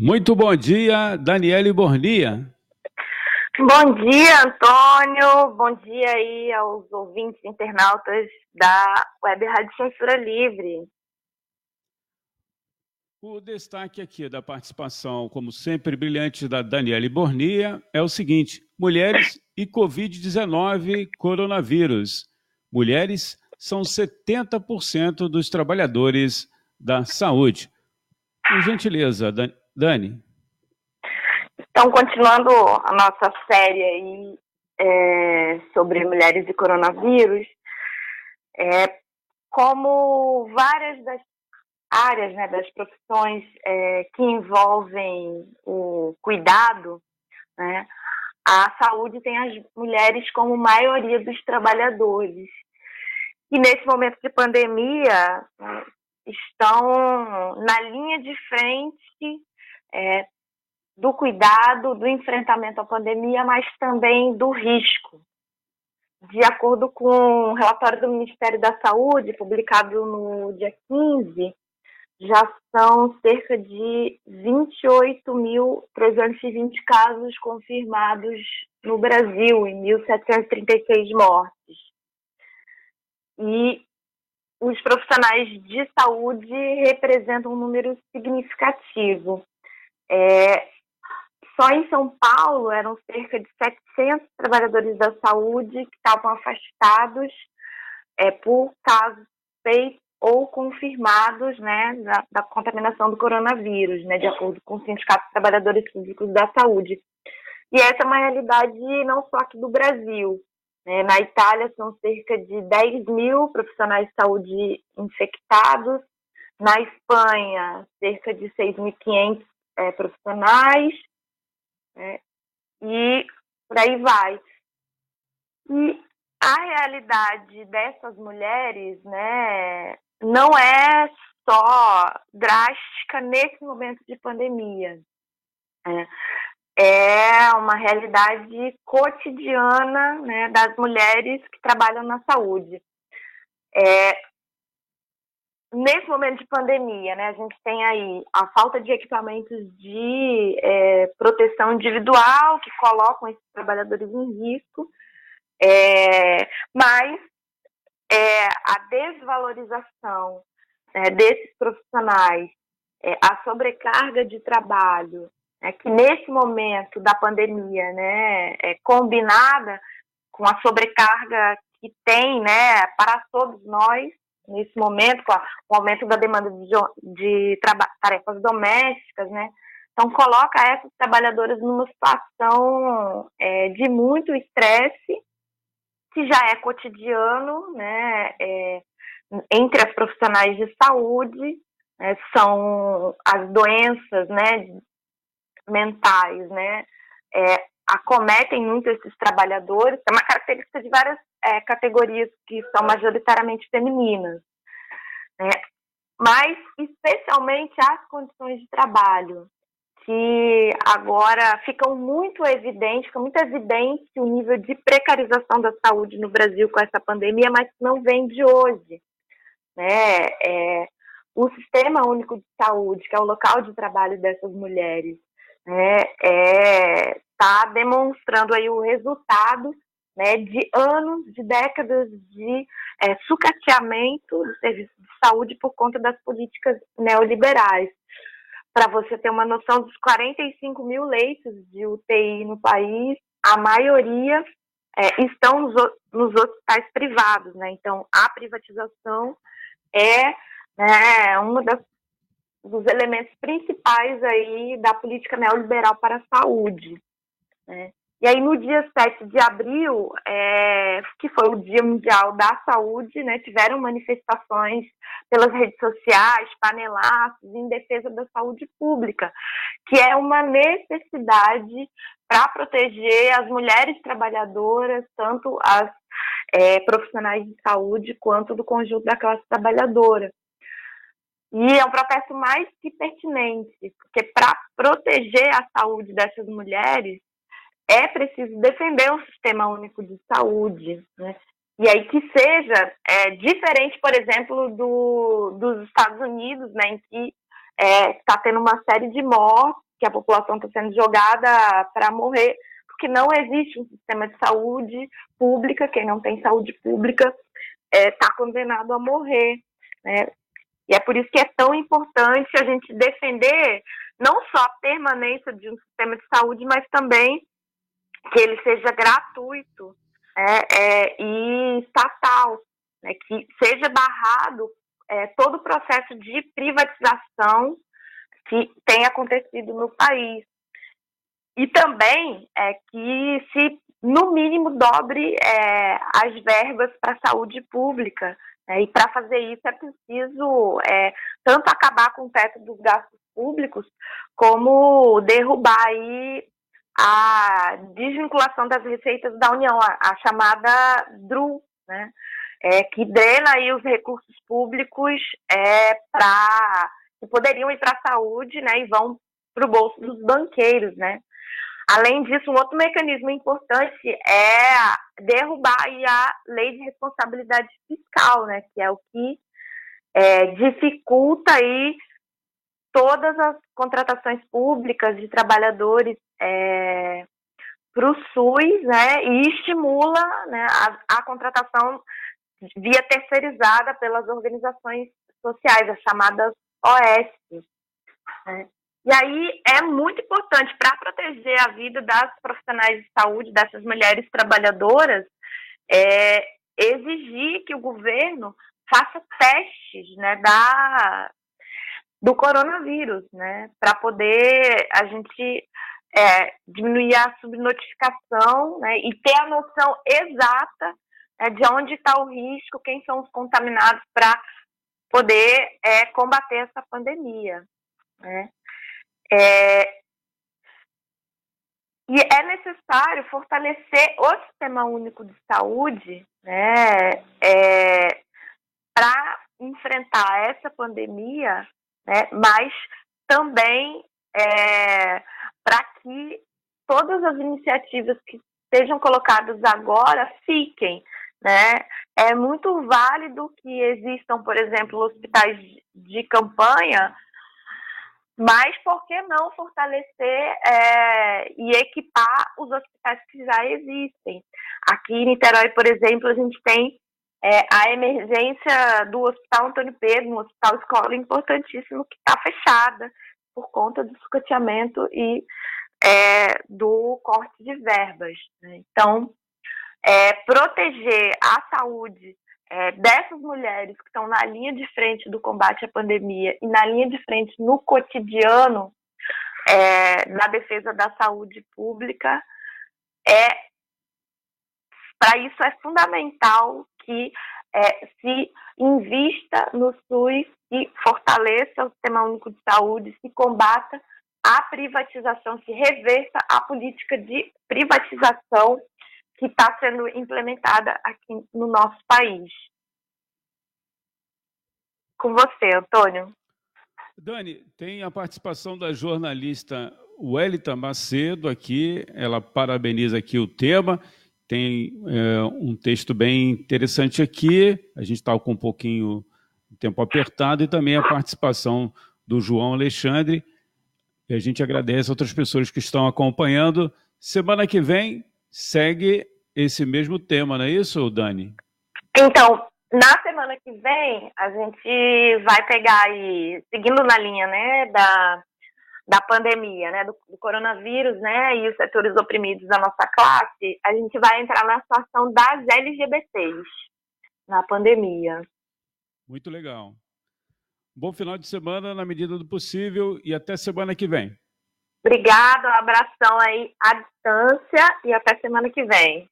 Muito bom dia, Daniele Bornia. Bom dia, Antônio. Bom dia aí aos ouvintes internautas da Web Rádio Censura Livre. O destaque aqui da participação, como sempre, brilhante da Daniele Bornia é o seguinte: mulheres e Covid-19 coronavírus. Mulheres são 70% dos trabalhadores da saúde. Por gentileza, Dani. Então, continuando a nossa série aí é, sobre mulheres e coronavírus, é, como várias das áreas, né, das profissões é, que envolvem o cuidado, né, a saúde tem as mulheres como maioria dos trabalhadores. E nesse momento de pandemia, estão na linha de frente é, do cuidado, do enfrentamento à pandemia, mas também do risco. De acordo com o um relatório do Ministério da Saúde, publicado no dia 15, já são cerca de 28.320 casos confirmados no Brasil e 1.736 mortes. E os profissionais de saúde representam um número significativo. É, só em São Paulo eram cerca de 700 trabalhadores da saúde que estavam afastados é, por casos feitos ou confirmados né, da, da, contaminação do coronavírus, né, de acordo com o Sindicato de Trabalhadores Públicos da Saúde. E essa é uma realidade não só aqui do Brasil. Né? Na Itália são cerca de 10 mil profissionais de saúde infectados, na Espanha cerca de 6.500 é, profissionais, né? e por aí vai. E a realidade dessas mulheres, né, não é só drástica nesse momento de pandemia. É, é uma realidade cotidiana né, das mulheres que trabalham na saúde. É, nesse momento de pandemia, né, a gente tem aí a falta de equipamentos de é, proteção individual que colocam esses trabalhadores em risco, é, mas é, a desvalorização é, desses profissionais, é, a sobrecarga de trabalho, é, que nesse momento da pandemia, né, é combinada com a sobrecarga que tem, né, para todos nós, nesse momento, com o aumento da demanda de, de tarefas domésticas, né? Então, coloca essas trabalhadoras numa situação é, de muito estresse, que já é cotidiano, né? É, entre as profissionais de saúde, né, são as doenças, né, mentais, né, é, acometem muito esses trabalhadores, é uma característica de várias é, categorias que são majoritariamente femininas, né? mas especialmente as condições de trabalho, que agora ficam muito evidentes, fica muito evidente o nível de precarização da saúde no Brasil com essa pandemia, mas não vem de hoje. Né? É, o Sistema Único de Saúde, que é o local de trabalho dessas mulheres, está é, é, tá demonstrando aí o resultado né, de anos, de décadas de é, sucateamento do serviço de saúde por conta das políticas neoliberais. Para você ter uma noção, dos 45 mil leitos de UTI no país, a maioria é, estão nos, nos, hospitais privados, né? Então, a privatização é né, das dos elementos principais aí da política neoliberal para a saúde. Né? E aí, no dia 7 de abril, é, que foi o Dia Mundial da Saúde, né, tiveram manifestações pelas redes sociais, panelaços, em defesa da saúde pública, que é uma necessidade para proteger as mulheres trabalhadoras, tanto as é, profissionais de saúde, quanto do conjunto da classe trabalhadora. E é um processo mais que pertinente, porque para proteger a saúde dessas mulheres, é preciso defender um sistema único de saúde, né? E aí que seja é, diferente, por exemplo, do, dos Estados Unidos, né, em que está é, tendo uma série de mortes, que a população está sendo jogada para morrer, porque não existe um sistema de saúde pública, quem não tem saúde pública está é, tá condenado a morrer. Né? E é por isso que é tão importante a gente defender não só a permanência de um sistema de saúde, mas também que ele seja gratuito é, é, e estatal, né, que seja barrado é, todo o processo de privatização que tem acontecido no país. E também é, que se, no mínimo, dobre é, as verbas para a saúde pública. Né, e para fazer isso é preciso é, tanto acabar com o teto dos gastos públicos, como derrubar aí a desvinculação das receitas da União, a, a chamada DRU, né? É, que drena aí os recursos públicos é, para que poderiam ir para a saúde, né, e vão para o bolso dos banqueiros, né. Além disso, um outro mecanismo importante é derrubar a lei de responsabilidade fiscal, né, que é o que é, dificulta aí todas as contratações públicas de trabalhadores é, para o SUS, né, e estimula né, a, a, contratação via terceirizada pelas organizações sociais, as chamadas OS. Né. E aí é muito importante para proteger a vida das profissionais de saúde, dessas mulheres trabalhadoras, é, exigir que o governo faça testes né, da, do coronavírus, né, para poder a gente é, diminuir a subnotificação né, e ter a noção exata é, de onde está o risco, quem são os contaminados para poder é, combater essa pandemia. Né. É, e é necessário fortalecer o Sistema Único de Saúde né, é, para enfrentar essa pandemia né? mas também é, para que todas as iniciativas que sejam colocadas agora fiquem. Né? É muito válido que existam, por exemplo, hospitais de campanha, mas por que não fortalecer é, e equipar os hospitais que já existem? Aqui em Niterói, por exemplo, a gente tem é, a emergência do Hospital Antônio Pedro, um hospital escola importantíssimo, que está fechada por conta do sucateamento e é, do corte de verbas. Né? Então, é, proteger a saúde é, dessas mulheres que estão na linha de frente do combate à pandemia e na linha de frente no cotidiano é, na defesa da saúde pública é para isso é fundamental que é, se invista no SUS e fortaleça o Sistema Único de Saúde, se combata a privatização, se reverta a política de privatização que está sendo implementada aqui no nosso país. Com você, Antônio. Dani, tem a participação da jornalista Welita Macedo aqui, ela parabeniza aqui o tema tem é, um texto bem interessante aqui, a gente está com um pouquinho de tempo apertado, e também a participação do João Alexandre. E a gente agradece outras pessoas que estão acompanhando. Semana que vem segue esse mesmo tema, não é isso, Dani? Então, na semana que vem, a gente vai pegar aí, seguindo na linha né, da da pandemia, né, do, do, coronavírus, né, e os setores oprimidos da nossa classe, a gente vai entrar na situação das LGBTs na pandemia. Muito legal. Bom final de semana na medida do possível e até semana que vem. Obrigada, um abração aí à distância e até semana que vem.